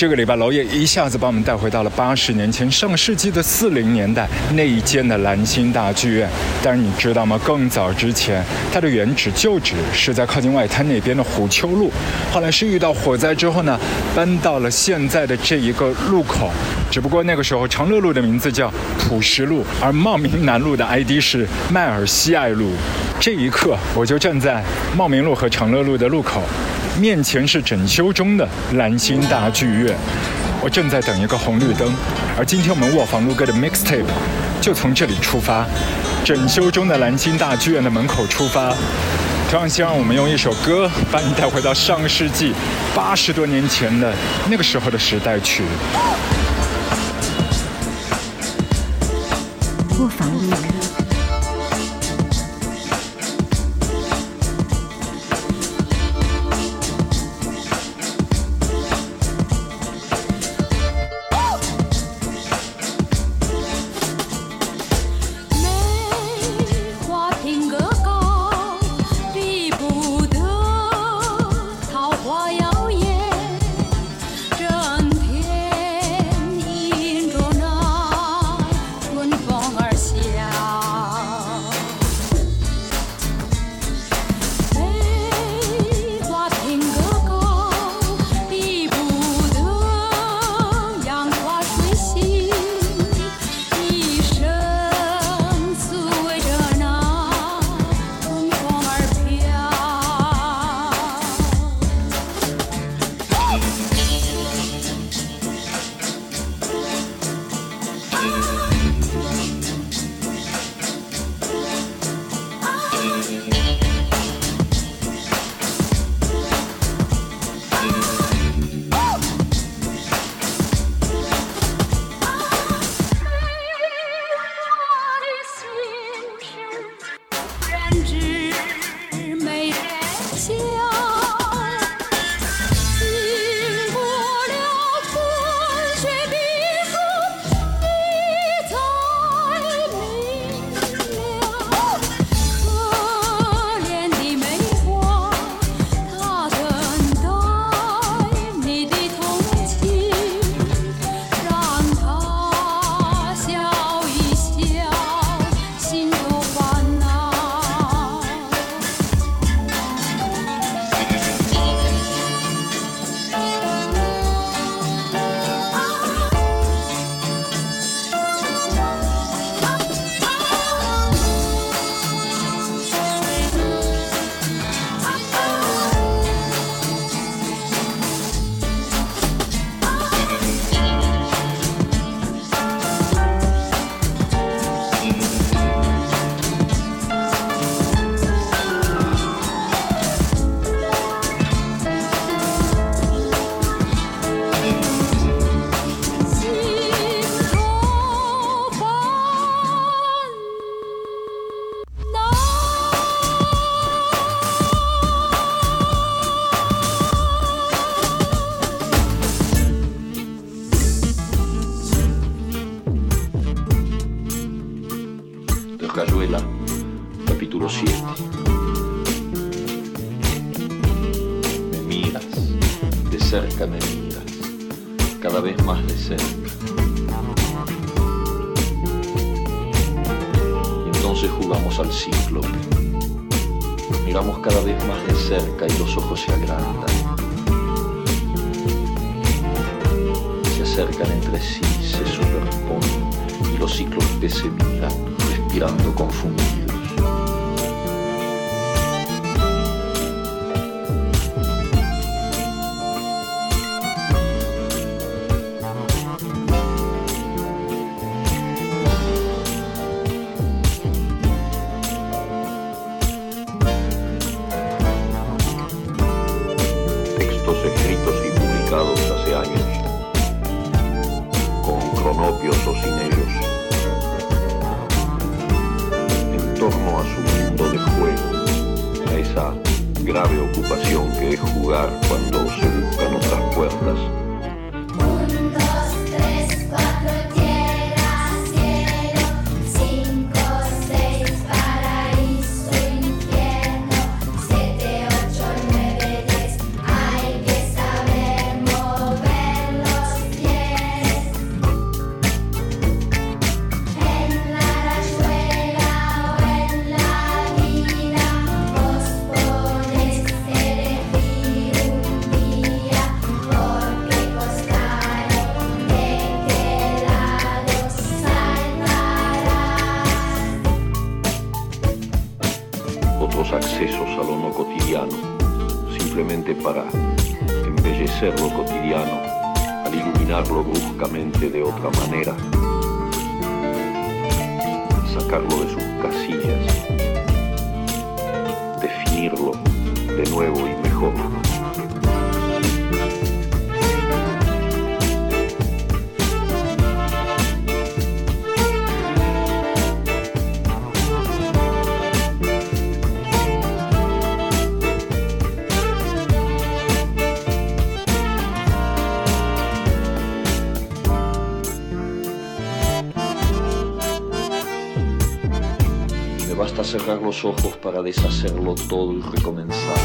这个礼拜娄烨一下子把我们带回到了八十年前上世纪的四零年代那一间的蓝星大剧院。但是你知道吗？更早之前，它的原址旧址是在靠近外滩那边的虎丘路，后来是遇到火灾之后呢，搬到了现在的这一个路口。只不过那个时候长乐路的名字叫朴实路，而茂名南路的 ID 是迈尔西爱路。这一刻，我就站在茂名路和长乐路的路口。面前是整修中的蓝星大剧院，我正在等一个红绿灯，而今天我们卧房录歌的 mixtape 就从这里出发，整修中的蓝星大剧院的门口出发。同样希望我们用一首歌把你带回到上世纪八十多年前的那个时候的时代去。卧房录歌。Ojos para deshacerlo todo y recomenzar.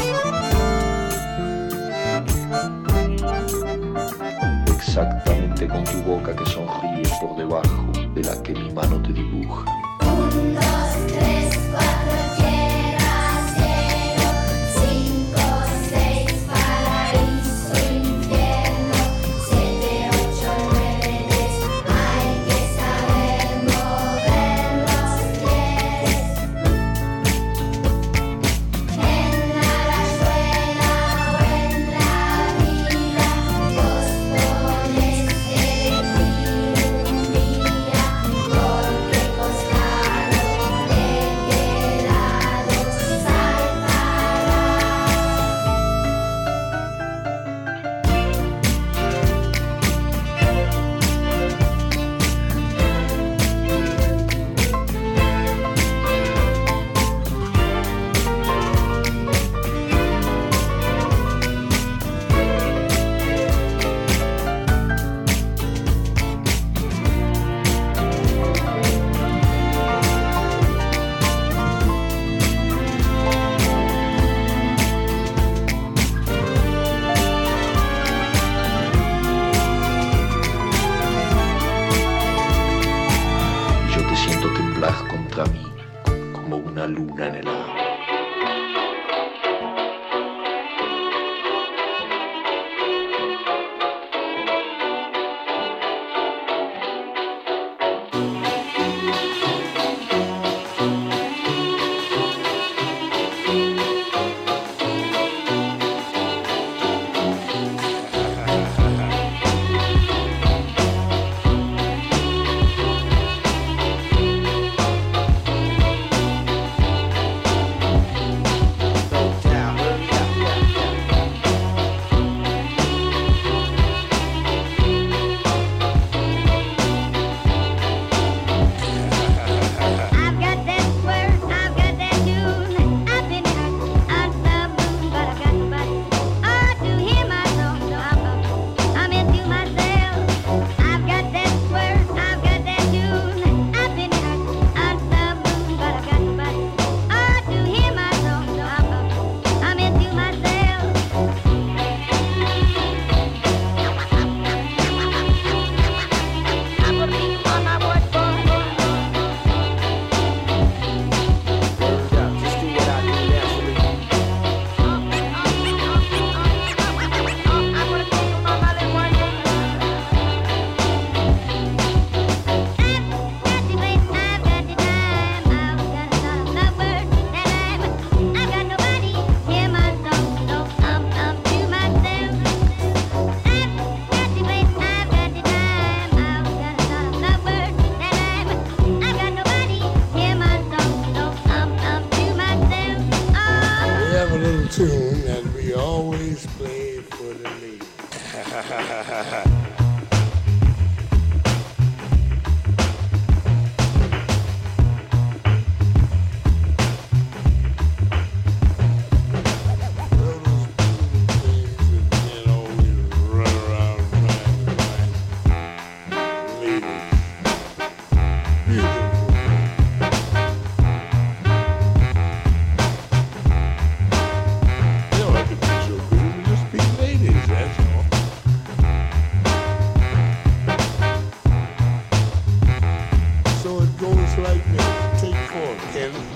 Take four, Kevin.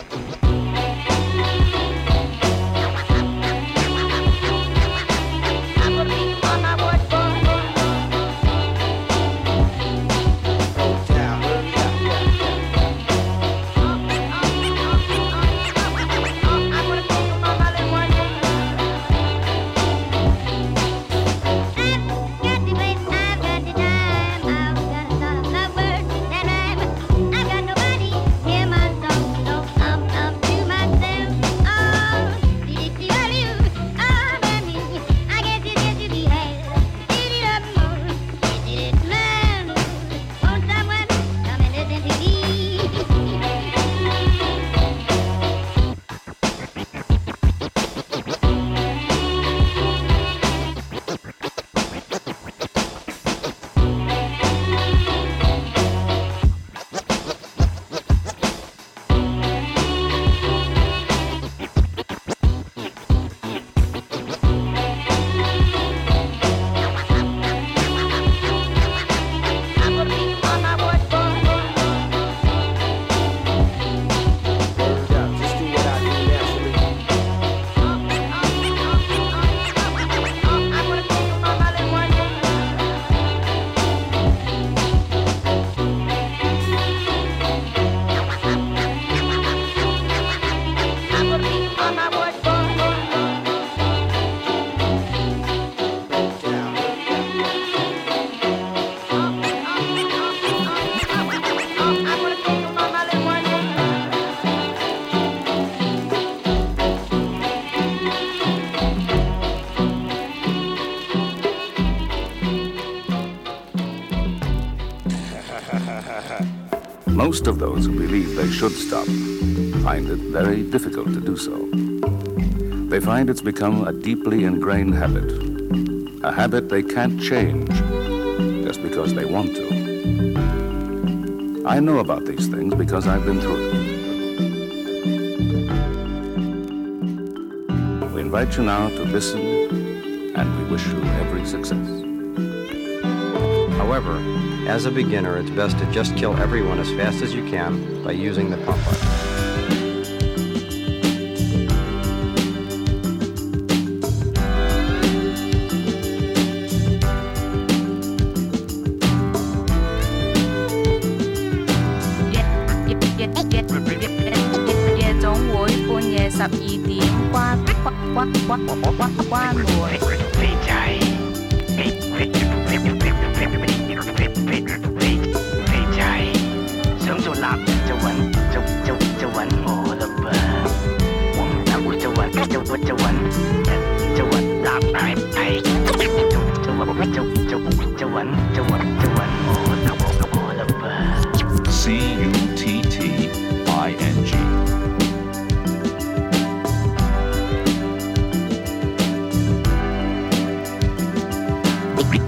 Of those who believe they should stop find it very difficult to do so. They find it's become a deeply ingrained habit, a habit they can't change just because they want to. I know about these things because I've been through them. We invite you now to listen, and we wish you every success. However, as a beginner, it's best to just kill everyone as fast as you can by using the pump button.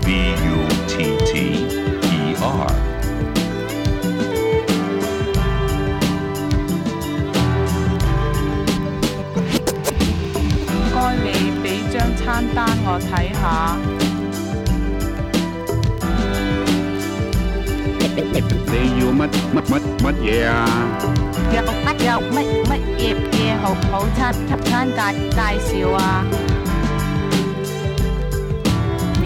B U T T E R. 唔该，你俾张餐单我睇下。你要乜乜乜乜嘢啊？有乜有乜乜嘢嘢好好餐餐介介绍啊？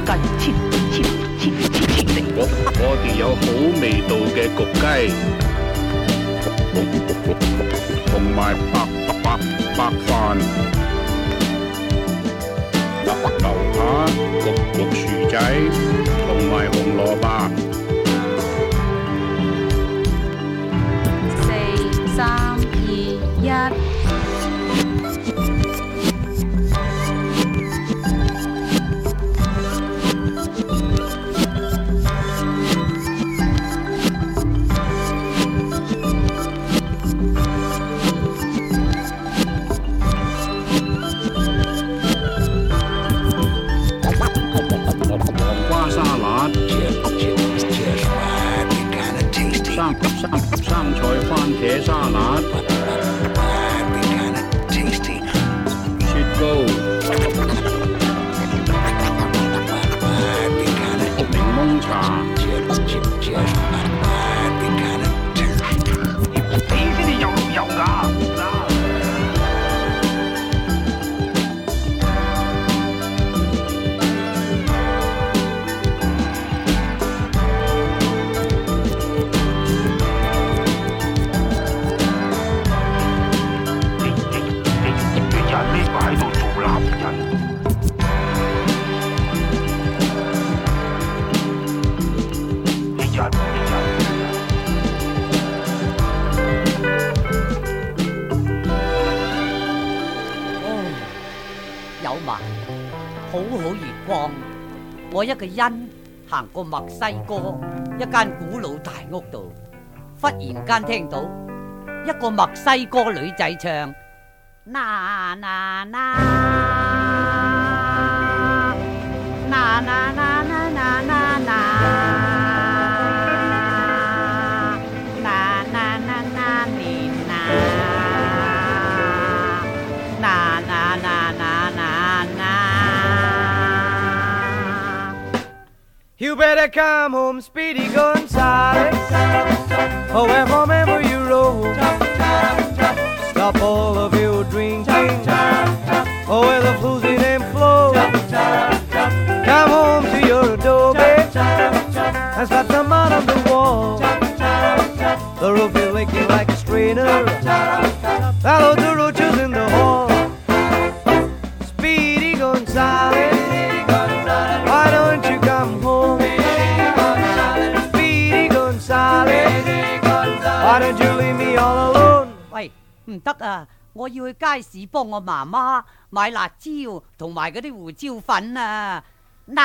你個切切切切切我我哋有好味道嘅焗鸡，同埋白白白飯，牛扒焗焗薯仔，同埋红萝卜。生菜番茄沙拉我一个人行过墨西哥一间古老大屋度，忽然间听到一个墨西哥女仔唱：啦啦啦啦啦啦 You better come home, Speedy Gonzales. Oh, wherever you roam. Stop all of your drinking. Oh, where the fools in and flow. Come home to your adobe. And slap some mud on the wall. The roof is leaking like a strainer. 喂，唔得啊！我要去街市帮我妈妈买辣椒同埋嗰啲胡椒粉啊！啦！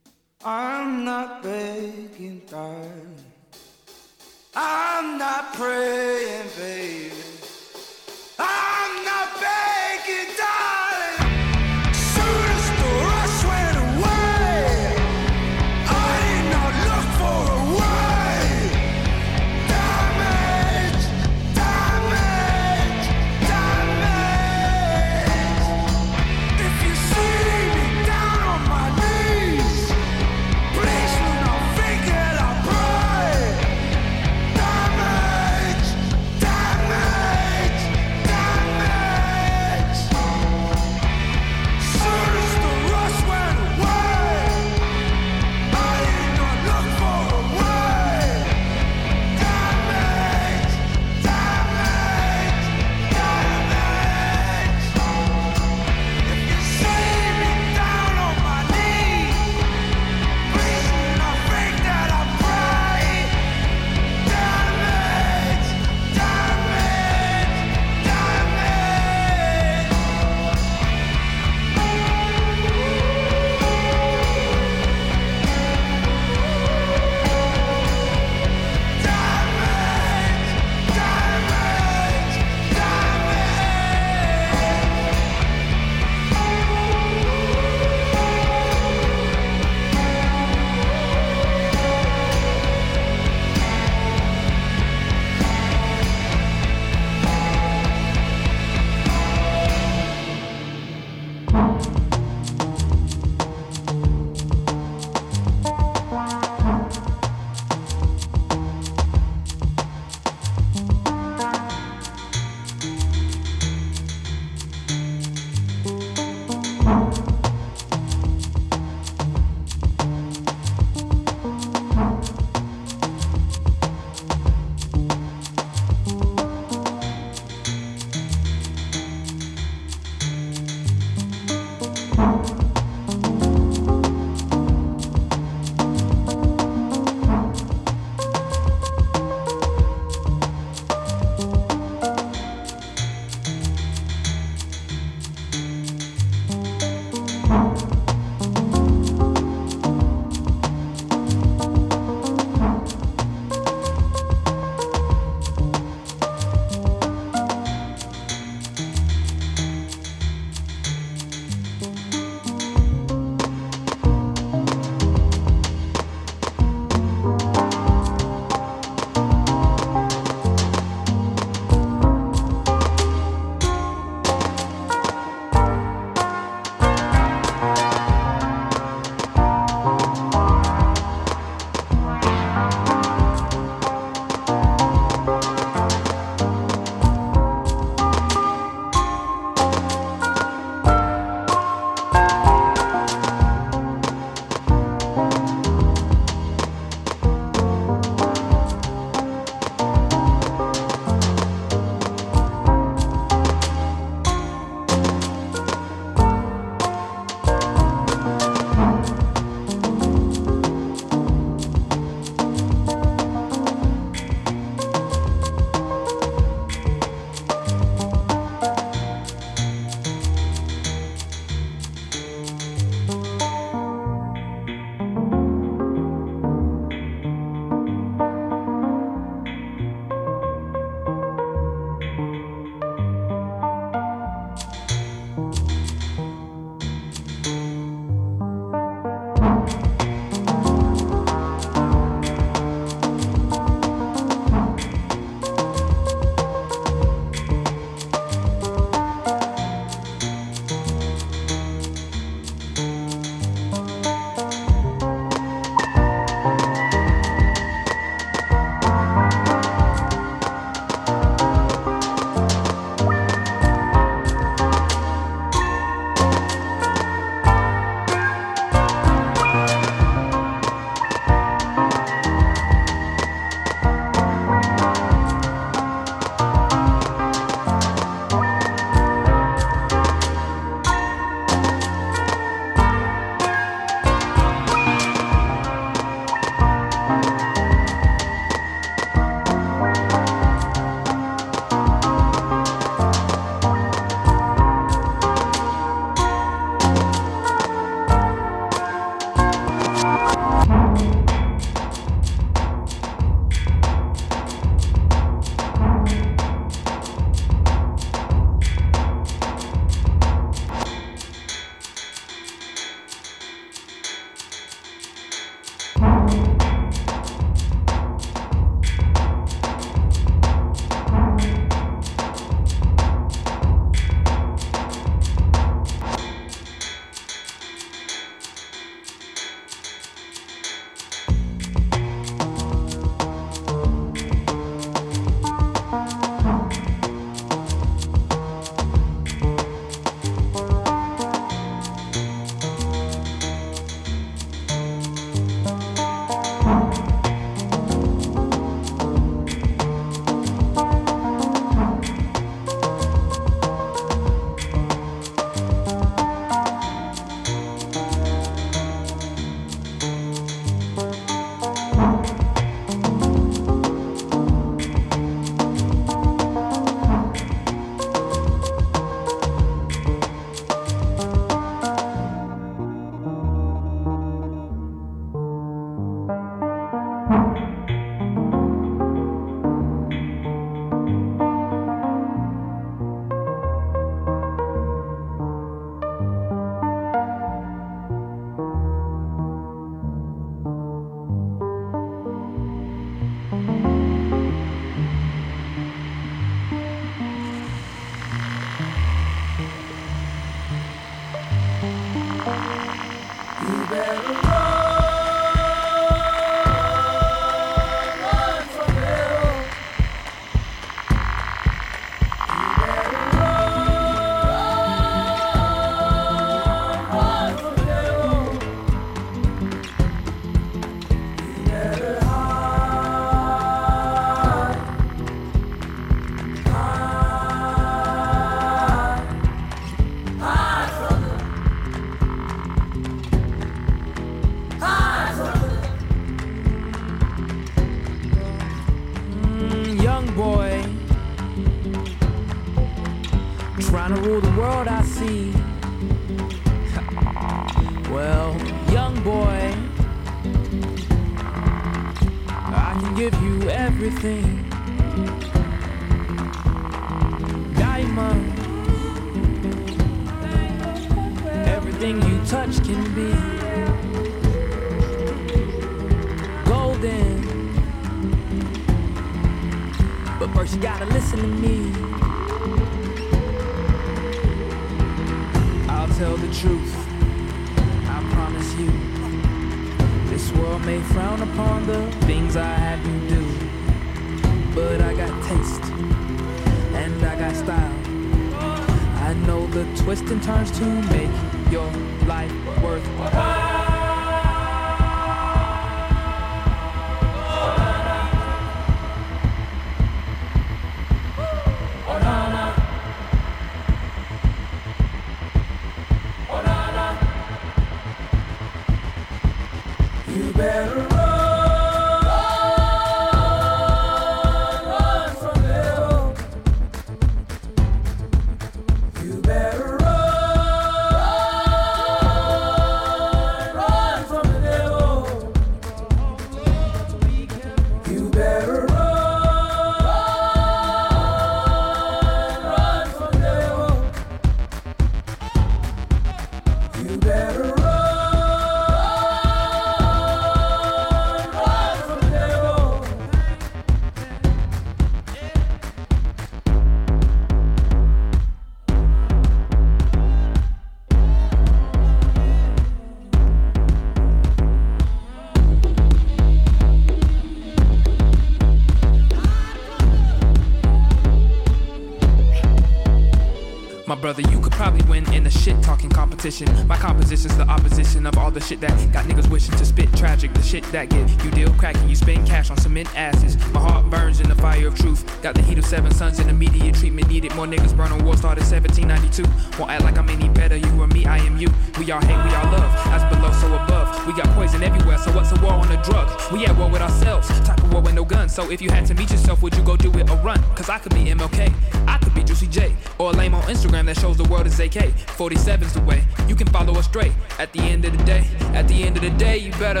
brother, you could probably win in a shit talking competition. My composition's the opposition of all the shit that got niggas wishing to spit tragic. The shit that get you deal cracking, you spend cash on cement asses. My heart burns in the fire of truth. Got the heat of seven suns and immediate treatment needed. More niggas burn on war started 1792. Won't act like I'm any better. You or me, I am you. We all hate, we all love. As below, so above. We got poison everywhere, so what's a war on a drug? We at war with ourselves. Type of war with no guns. So if you had to meet yourself, would you go do it or run? Cause I could be MLK. I could be Juicy J. Or a lame on Instagram that shows the world is AK. 47's the way. You can follow us straight. At the end of the day, at the end of the day, you better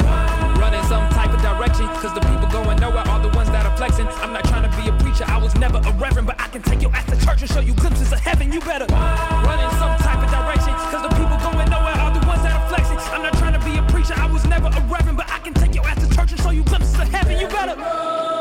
run in some type of direction. Cause the people going nowhere are the ones that are flexing. I'm not trying to be a preacher, I was never a reverend, but I can take your ass to church and show you glimpses of heaven. You better run in some type of direction. Cause the people going nowhere are the ones that are flexing. I'm not trying to be a preacher, I was never a reverend, but I can take your ass to church and show you glimpses of heaven. You better.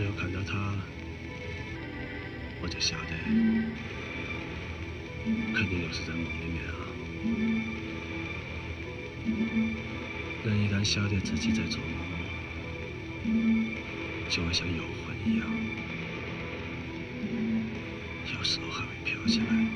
只要看到他，我就晓得，肯定又是在梦里面啊。人一旦晓得自己在做梦，就会像游魂一样，有时候还会飘起来。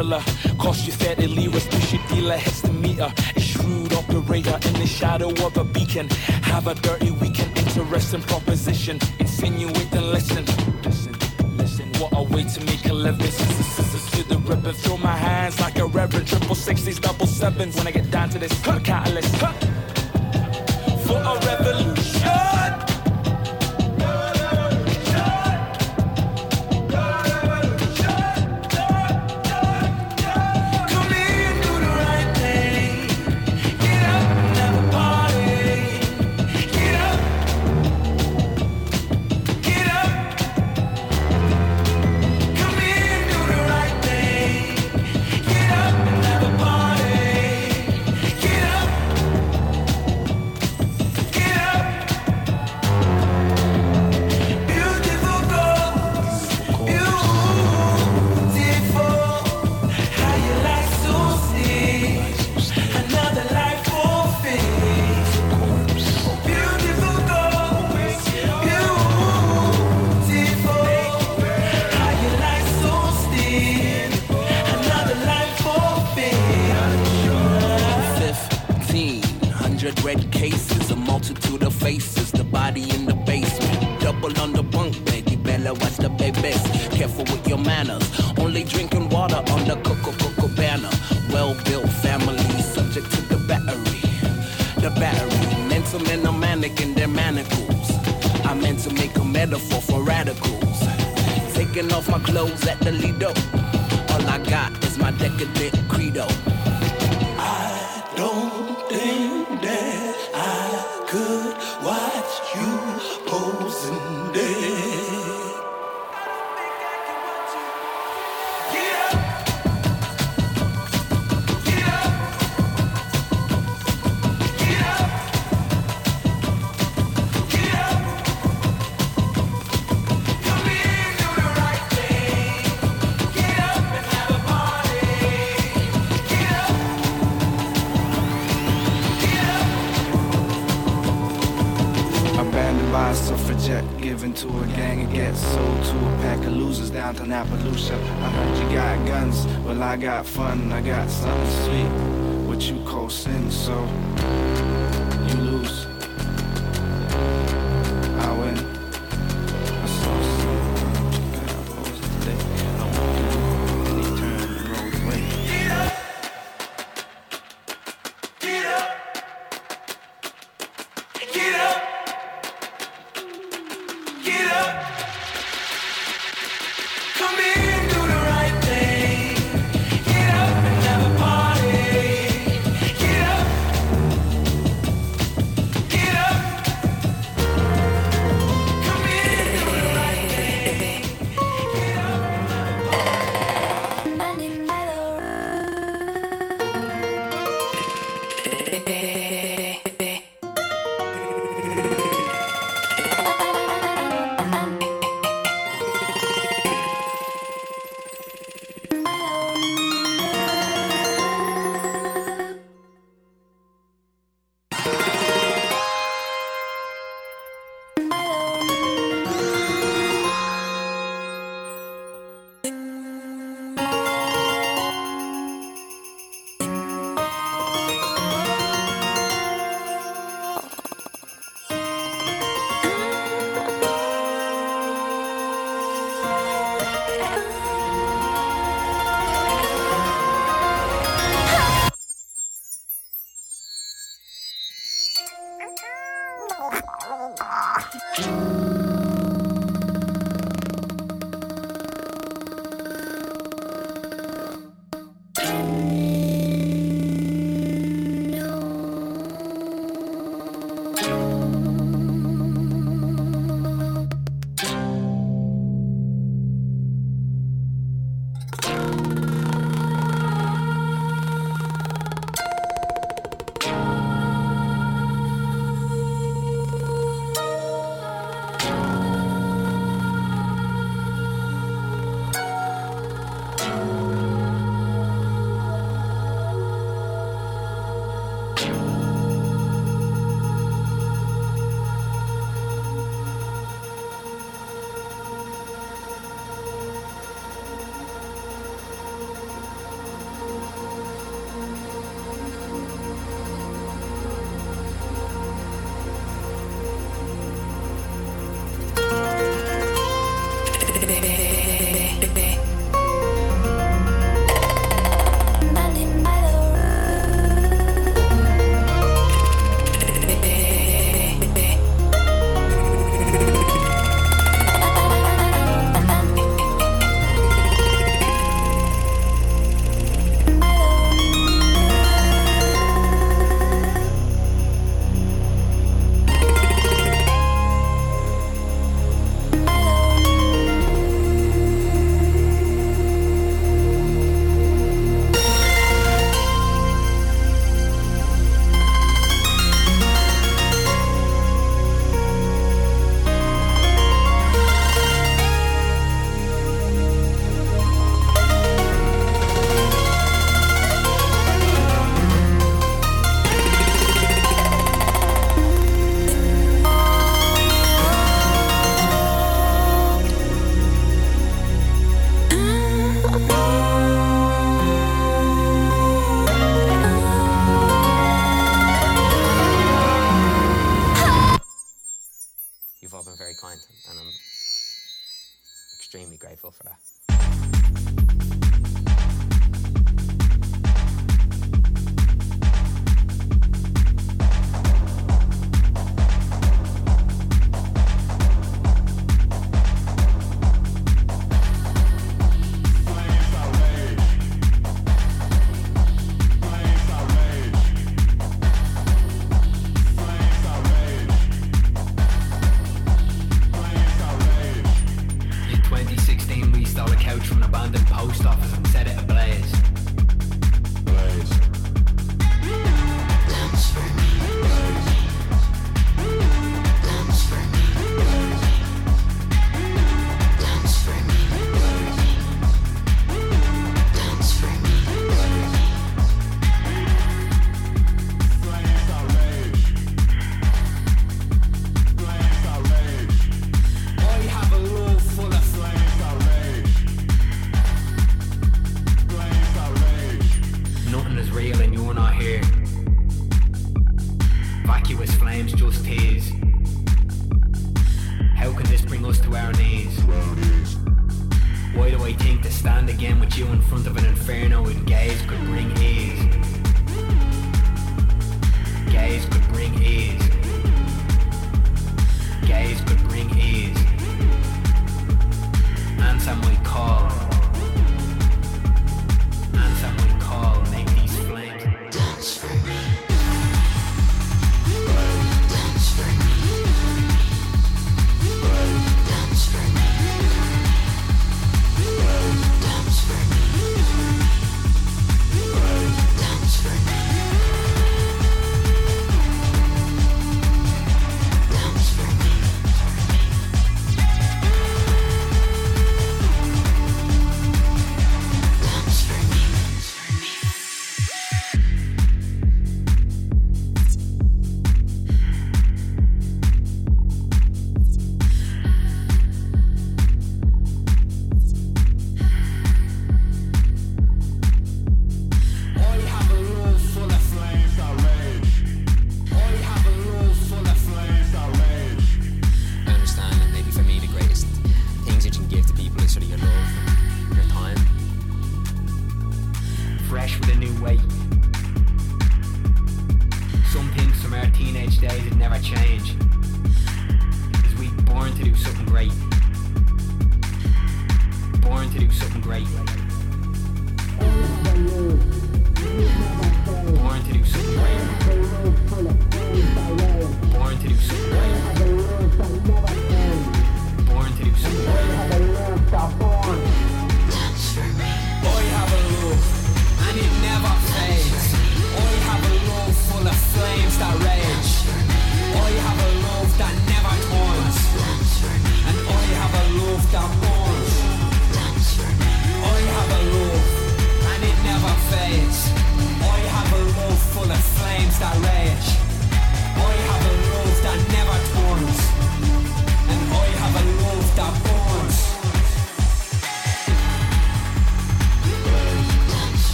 thriller. Korsgefährte Lyris durch die Dealer, Hexameter. A shrewd operator in the shadow of a beacon. Have a dirty weekend, interesting proposition. Insinuate and listen. Listen, listen. What a way to make a living. Scissors to the ribbon, throw my hands like a reverend. Triple sixties, double sevens. When I get down to this.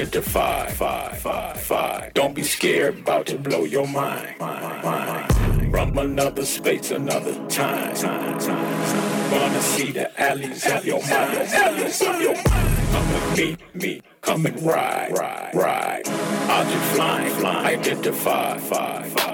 Identify, fi, fi, fi. Don't be scared, about to blow your mind. mind. From another space, another time. time, time, time. Wanna see the alleys of your mind. Alleys of your mind. Come and meet me. Come and ride, ride, ride. Object flying, flying. Identify, fi, fi.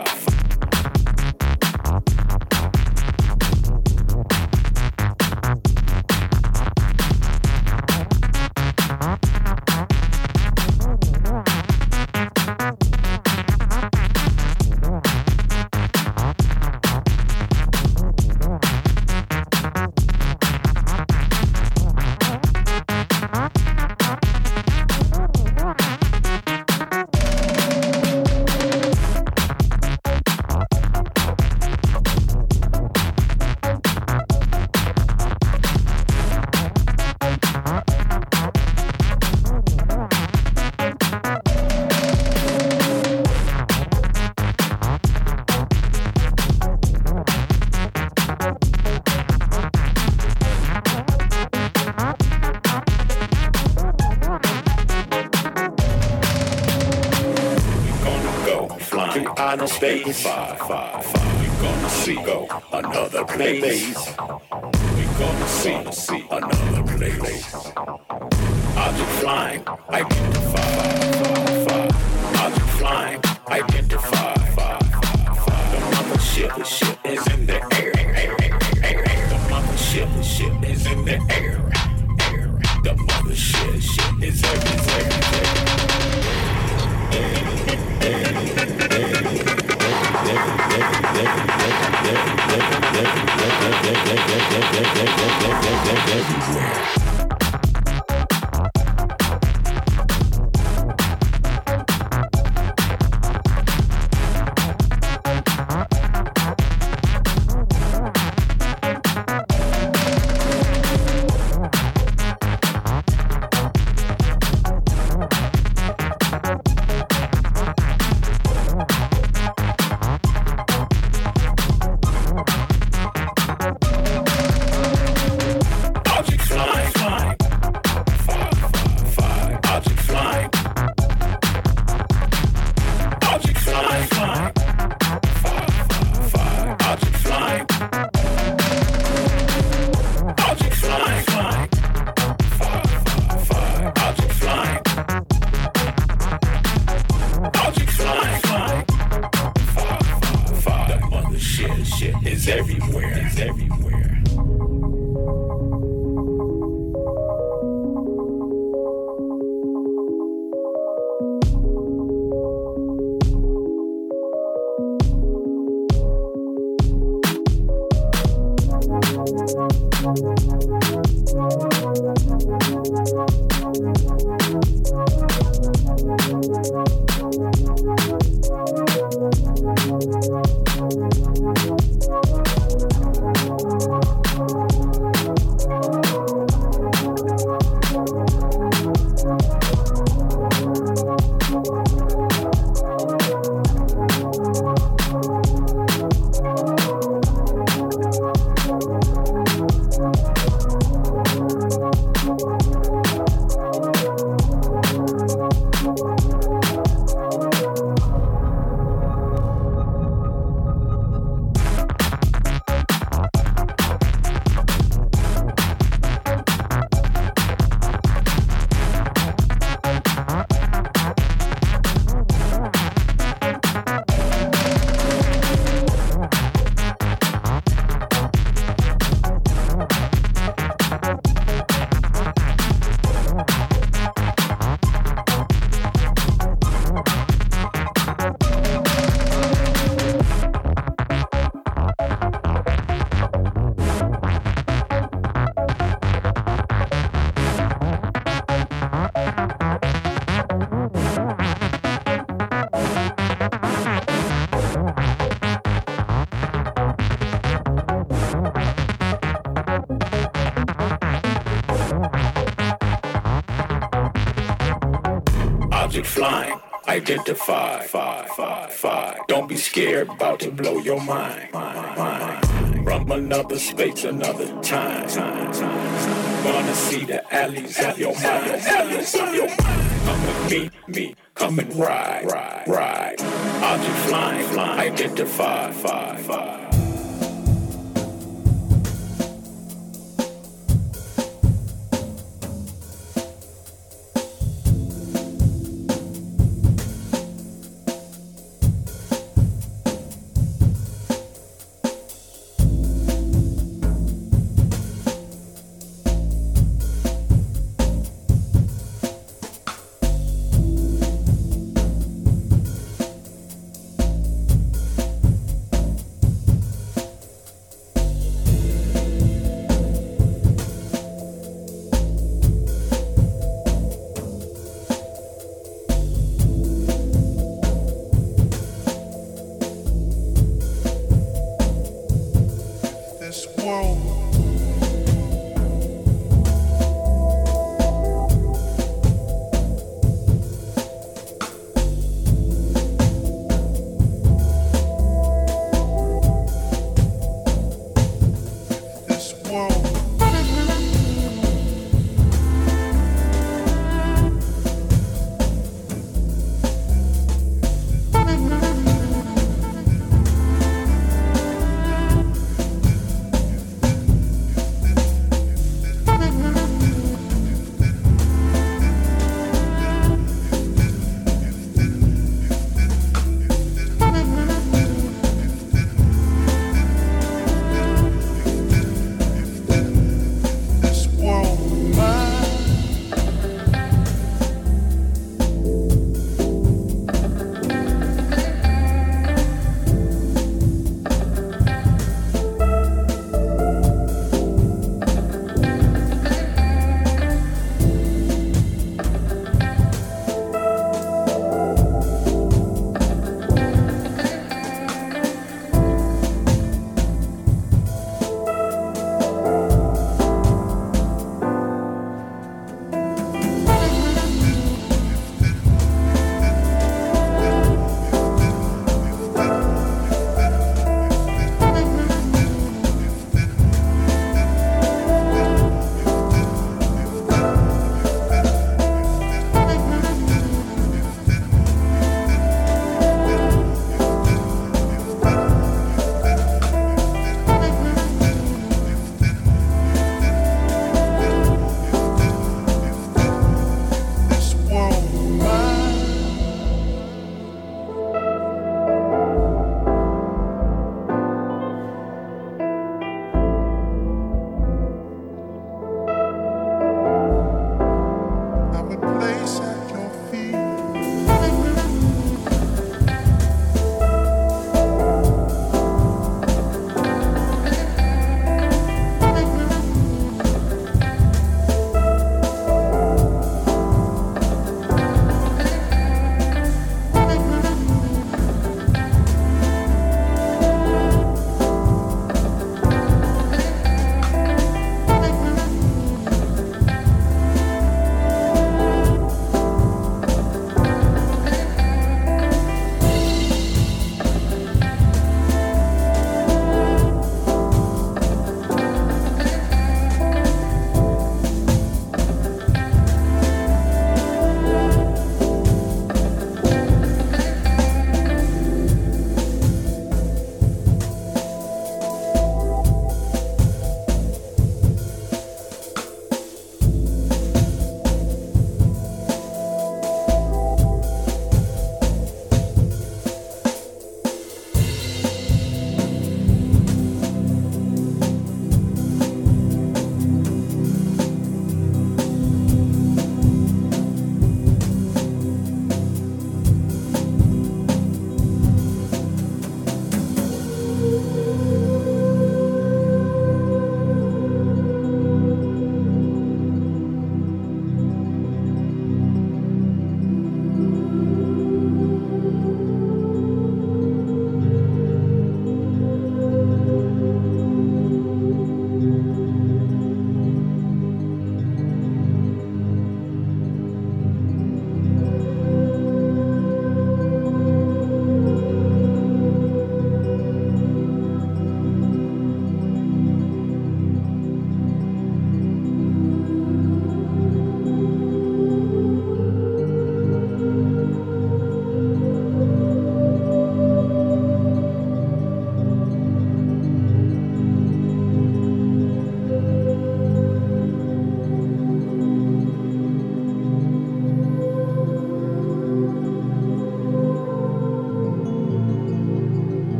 Far, far, far. We're gonna see go another place. Identify. Fi, fi, fi. Don't be scared, about to blow your mind. mind, mind. from another space, another time. time, time. Gonna see the alleys of your mind. Alleys of your mind. Come and meet me. Come and ride, ride, ride. I'll Object flying, flying. Identify, five, five.